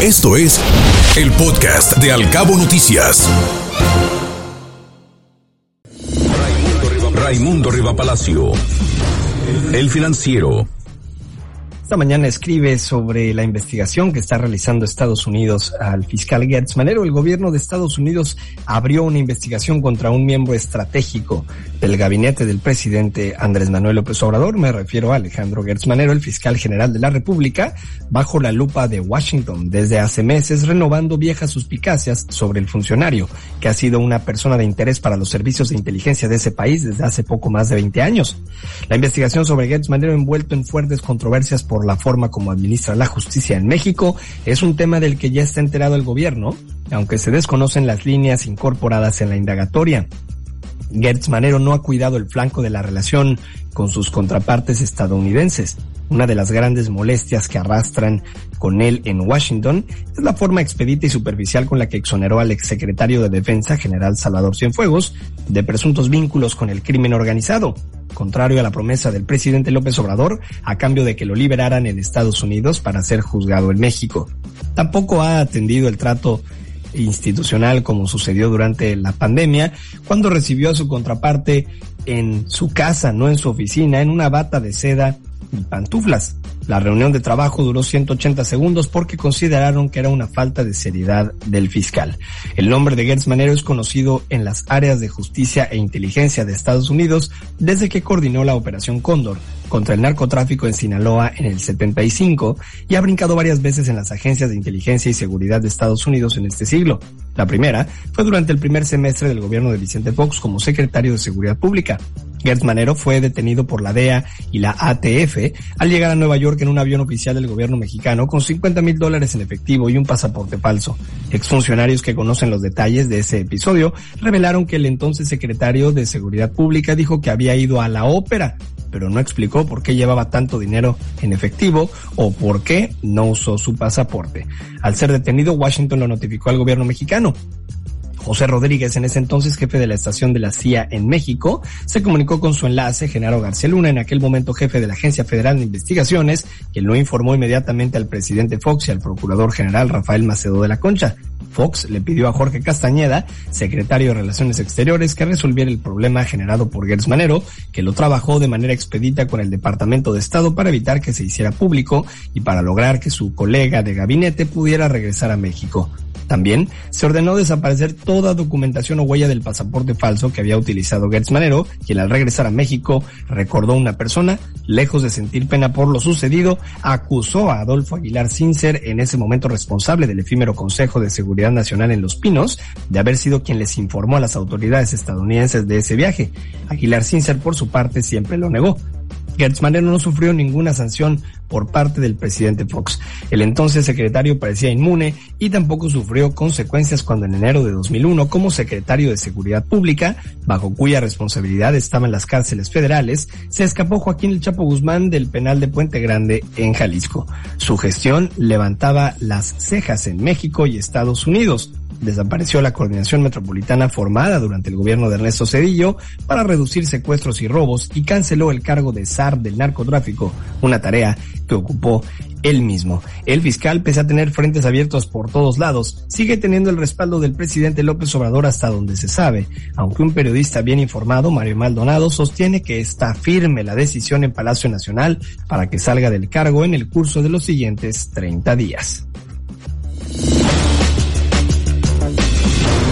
Esto es el podcast de Alcabo Noticias. Raimundo Riva Palacio. El financiero. Esta mañana escribe sobre la investigación que está realizando Estados Unidos al fiscal Gertz Manero. El gobierno de Estados Unidos abrió una investigación contra un miembro estratégico del gabinete del presidente Andrés Manuel López Obrador. Me refiero a Alejandro Gertz Manero, el fiscal general de la República, bajo la lupa de Washington desde hace meses, renovando viejas suspicacias sobre el funcionario, que ha sido una persona de interés para los servicios de inteligencia de ese país desde hace poco más de 20 años. La investigación sobre Gertz Manero envuelto en fuertes controversias por la forma como administra la justicia en México es un tema del que ya está enterado el gobierno, aunque se desconocen las líneas incorporadas en la indagatoria. Gertz Manero no ha cuidado el flanco de la relación con sus contrapartes estadounidenses. Una de las grandes molestias que arrastran con él en Washington es la forma expedita y superficial con la que exoneró al exsecretario de Defensa, general Salvador Cienfuegos, de presuntos vínculos con el crimen organizado, contrario a la promesa del presidente López Obrador a cambio de que lo liberaran en Estados Unidos para ser juzgado en México. Tampoco ha atendido el trato institucional como sucedió durante la pandemia, cuando recibió a su contraparte en su casa, no en su oficina, en una bata de seda y pantuflas. La reunión de trabajo duró 180 segundos porque consideraron que era una falta de seriedad del fiscal. El nombre de Gertz Manero es conocido en las áreas de justicia e inteligencia de Estados Unidos desde que coordinó la Operación Cóndor contra el narcotráfico en Sinaloa en el 75 y ha brincado varias veces en las agencias de inteligencia y seguridad de Estados Unidos en este siglo. La primera fue durante el primer semestre del gobierno de Vicente Fox como secretario de Seguridad Pública. Gertz Manero fue detenido por la DEA y la ATF al llegar a Nueva York en un avión oficial del gobierno mexicano con 50 mil dólares en efectivo y un pasaporte falso. Exfuncionarios que conocen los detalles de ese episodio revelaron que el entonces secretario de Seguridad Pública dijo que había ido a la ópera, pero no explicó por qué llevaba tanto dinero en efectivo o por qué no usó su pasaporte. Al ser detenido, Washington lo notificó al gobierno mexicano. José Rodríguez, en ese entonces jefe de la estación de la CIA en México, se comunicó con su enlace, Genaro García Luna, en aquel momento jefe de la Agencia Federal de Investigaciones, quien lo informó inmediatamente al presidente Fox y al procurador general Rafael Macedo de la Concha. Fox le pidió a Jorge Castañeda, secretario de Relaciones Exteriores, que resolviera el problema generado por Gertz Manero, que lo trabajó de manera expedita con el Departamento de Estado para evitar que se hiciera público y para lograr que su colega de gabinete pudiera regresar a México. También se ordenó desaparecer toda documentación o huella del pasaporte falso que había utilizado Gertz Manero, quien al regresar a México recordó una persona, lejos de sentir pena por lo sucedido, acusó a Adolfo Aguilar Sincer, en ese momento responsable del efímero Consejo de Seguridad Nacional en Los Pinos, de haber sido quien les informó a las autoridades estadounidenses de ese viaje. Aguilar Sincer, por su parte, siempre lo negó. Gertz Manero no sufrió ninguna sanción por parte del presidente Fox. El entonces secretario parecía inmune y tampoco sufrió consecuencias cuando en enero de 2001, como secretario de Seguridad Pública, bajo cuya responsabilidad estaban las cárceles federales, se escapó Joaquín El Chapo Guzmán del penal de Puente Grande en Jalisco. Su gestión levantaba las cejas en México y Estados Unidos desapareció la coordinación metropolitana formada durante el gobierno de Ernesto Cedillo para reducir secuestros y robos y canceló el cargo de SAR del narcotráfico, una tarea que ocupó él mismo. El fiscal, pese a tener frentes abiertos por todos lados, sigue teniendo el respaldo del presidente López Obrador hasta donde se sabe, aunque un periodista bien informado, Mario Maldonado, sostiene que está firme la decisión en Palacio Nacional para que salga del cargo en el curso de los siguientes 30 días.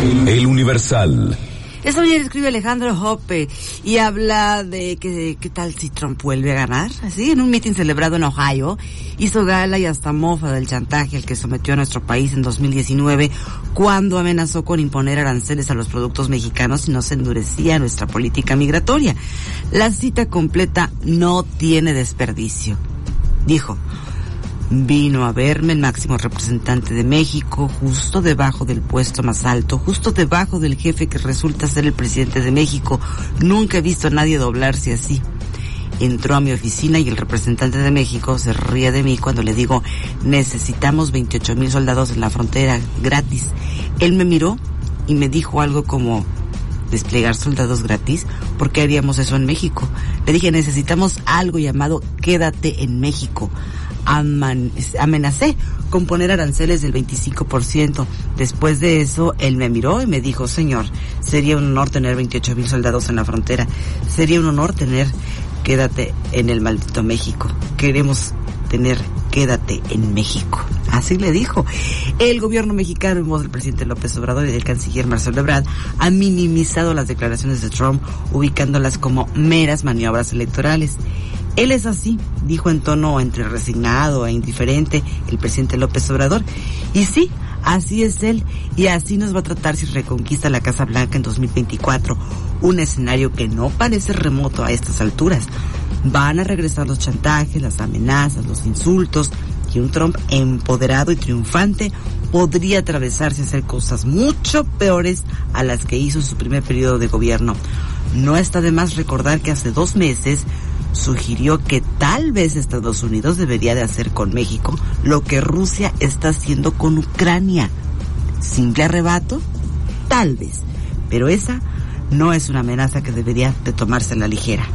El Universal. Esta mañana escribe Alejandro Hoppe y habla de que qué tal si Trump vuelve a ganar. Así, en un mitin celebrado en Ohio, hizo gala y hasta mofa del chantaje al que sometió a nuestro país en 2019 cuando amenazó con imponer aranceles a los productos mexicanos si no se endurecía nuestra política migratoria. La cita completa no tiene desperdicio. Dijo, Vino a verme el máximo representante de México, justo debajo del puesto más alto, justo debajo del jefe que resulta ser el presidente de México. Nunca he visto a nadie doblarse así. Entró a mi oficina y el representante de México se ríe de mí cuando le digo, necesitamos 28 mil soldados en la frontera, gratis. Él me miró y me dijo algo como, desplegar soldados gratis, ¿por qué haríamos eso en México? Le dije, necesitamos algo llamado quédate en México amenacé con poner aranceles del 25%. Después de eso, él me miró y me dijo, señor, sería un honor tener 28 mil soldados en la frontera. Sería un honor tener, quédate en el maldito México. Queremos tener, quédate en México. Así le dijo. El gobierno mexicano, en voz del presidente López Obrador y del canciller Marcelo Ebrard, ha minimizado las declaraciones de Trump, ubicándolas como meras maniobras electorales. Él es así, dijo en tono entre resignado e indiferente el presidente López Obrador. Y sí, así es él, y así nos va a tratar si reconquista la Casa Blanca en 2024, un escenario que no parece remoto a estas alturas. Van a regresar los chantajes, las amenazas, los insultos, y un Trump empoderado y triunfante podría atravesarse a hacer cosas mucho peores a las que hizo en su primer periodo de gobierno. No está de más recordar que hace dos meses sugirió que tal vez Estados Unidos debería de hacer con México lo que Rusia está haciendo con Ucrania. ¿Simple arrebato? Tal vez. Pero esa no es una amenaza que debería de tomarse a la ligera.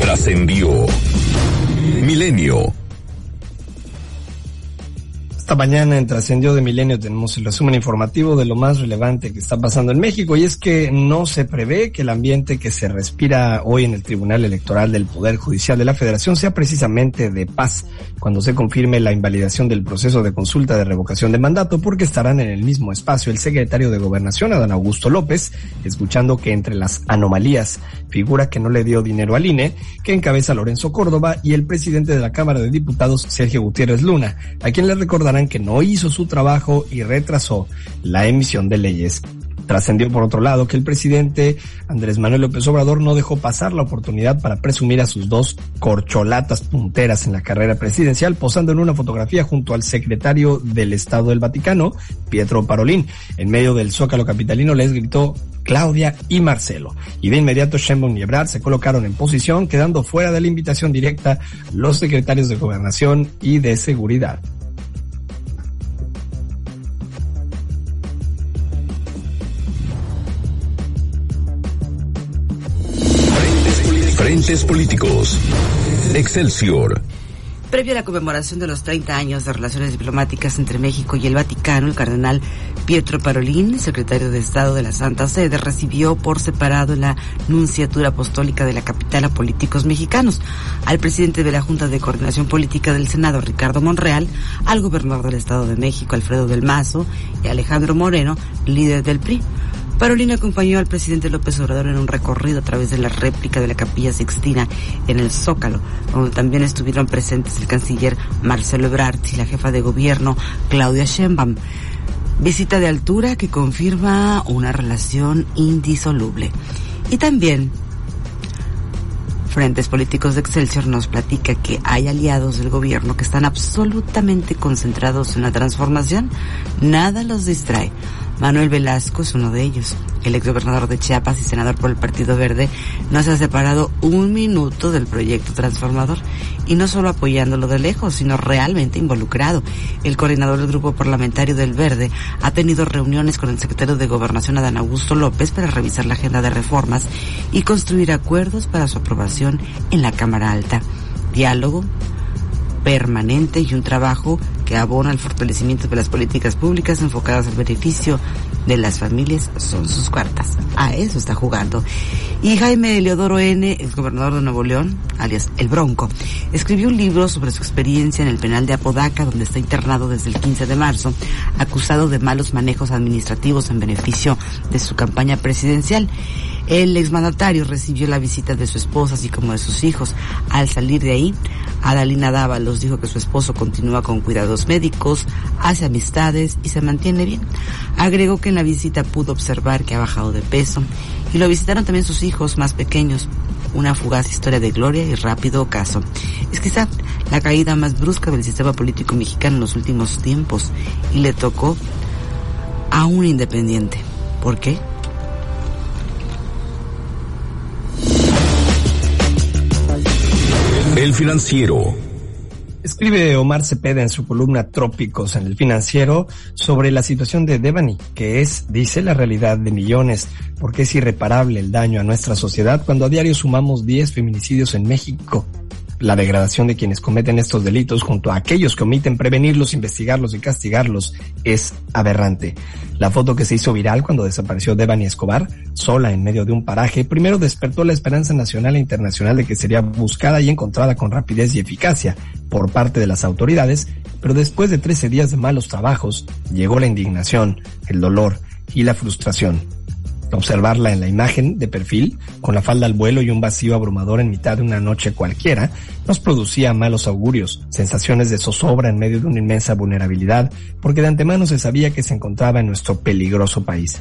Trascendió. Milenio esta mañana en Trascendió de Milenio tenemos el resumen informativo de lo más relevante que está pasando en México y es que no se prevé que el ambiente que se respira hoy en el Tribunal Electoral del Poder Judicial de la Federación sea precisamente de paz cuando se confirme la invalidación del proceso de consulta de revocación de mandato porque estarán en el mismo espacio. El secretario de Gobernación, Adán Augusto López, escuchando que entre las anomalías figura que no le dio dinero al INE, que encabeza Lorenzo Córdoba y el presidente de la Cámara de Diputados, Sergio Gutiérrez Luna, a quien le recordará que no hizo su trabajo y retrasó la emisión de leyes. Trascendió por otro lado que el presidente Andrés Manuel López Obrador no dejó pasar la oportunidad para presumir a sus dos corcholatas punteras en la carrera presidencial, posando en una fotografía junto al secretario del Estado del Vaticano, Pietro Parolín. En medio del zócalo capitalino les gritó Claudia y Marcelo. Y de inmediato Sheinbaum y Ebrard se colocaron en posición, quedando fuera de la invitación directa los secretarios de Gobernación y de Seguridad. Políticos. Excelsior. Previo a la conmemoración de los 30 años de relaciones diplomáticas entre México y el Vaticano, el cardenal Pietro Parolín, secretario de Estado de la Santa Sede, recibió por separado la Nunciatura Apostólica de la capital a políticos mexicanos, al presidente de la Junta de Coordinación Política del Senado, Ricardo Monreal, al gobernador del Estado de México, Alfredo del Mazo, y Alejandro Moreno, líder del PRI. Parolina acompañó al presidente López Obrador en un recorrido a través de la réplica de la Capilla Sixtina en el Zócalo, donde también estuvieron presentes el canciller Marcelo Ebrard y la jefa de gobierno Claudia Sheinbaum. Visita de altura que confirma una relación indisoluble. Y también Frentes Políticos de Excelsior nos platica que hay aliados del gobierno que están absolutamente concentrados en la transformación. Nada los distrae. Manuel Velasco es uno de ellos. El exgobernador de Chiapas y senador por el Partido Verde no se ha separado un minuto del proyecto transformador y no solo apoyándolo de lejos, sino realmente involucrado. El coordinador del grupo parlamentario del Verde ha tenido reuniones con el secretario de Gobernación Adán Augusto López para revisar la agenda de reformas y construir acuerdos para su aprobación en la Cámara Alta. Diálogo, permanente y un trabajo que abona el fortalecimiento de las políticas públicas enfocadas al beneficio de las familias son sus cuartas. A eso está jugando. Y Jaime Leodoro N., ex gobernador de Nuevo León, alias El Bronco, escribió un libro sobre su experiencia en el penal de Apodaca, donde está internado desde el 15 de marzo, acusado de malos manejos administrativos en beneficio de su campaña presidencial. El exmandatario recibió la visita de su esposa, así como de sus hijos. Al salir de ahí, Adalina Dávalos dijo que su esposo continúa con cuidados médicos, hace amistades y se mantiene bien. Agregó que en la visita pudo observar que ha bajado de peso y lo visitaron también sus hijos más pequeños. Una fugaz historia de gloria y rápido ocaso. Es quizá la caída más brusca del sistema político mexicano en los últimos tiempos y le tocó a un independiente. ¿Por qué? El financiero. Escribe Omar Cepeda en su columna Trópicos en el financiero sobre la situación de Devani, que es, dice, la realidad de millones, porque es irreparable el daño a nuestra sociedad cuando a diario sumamos 10 feminicidios en México. La degradación de quienes cometen estos delitos junto a aquellos que omiten prevenirlos, investigarlos y castigarlos es aberrante. La foto que se hizo viral cuando desapareció Devani Escobar, sola en medio de un paraje, primero despertó la esperanza nacional e internacional de que sería buscada y encontrada con rapidez y eficacia por parte de las autoridades, pero después de 13 días de malos trabajos, llegó la indignación, el dolor y la frustración observarla en la imagen de perfil, con la falda al vuelo y un vacío abrumador en mitad de una noche cualquiera, nos producía malos augurios, sensaciones de zozobra en medio de una inmensa vulnerabilidad, porque de antemano se sabía que se encontraba en nuestro peligroso país.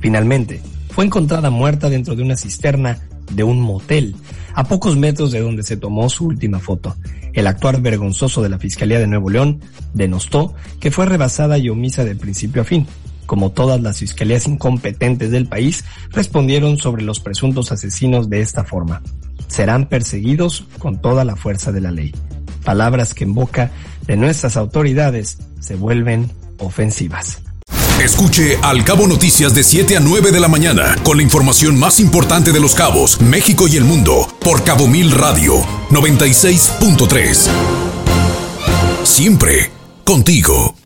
Finalmente, fue encontrada muerta dentro de una cisterna de un motel, a pocos metros de donde se tomó su última foto. El actuar vergonzoso de la Fiscalía de Nuevo León denostó que fue rebasada y omisa de principio a fin, como todas las fiscalías incompetentes del país, respondieron sobre los presuntos asesinos de esta forma. Serán perseguidos con toda la fuerza de la ley. Palabras que en boca de nuestras autoridades se vuelven ofensivas. Escuche Al Cabo Noticias de 7 a 9 de la mañana con la información más importante de los cabos, México y el mundo por Cabo Mil Radio 96.3. Siempre contigo.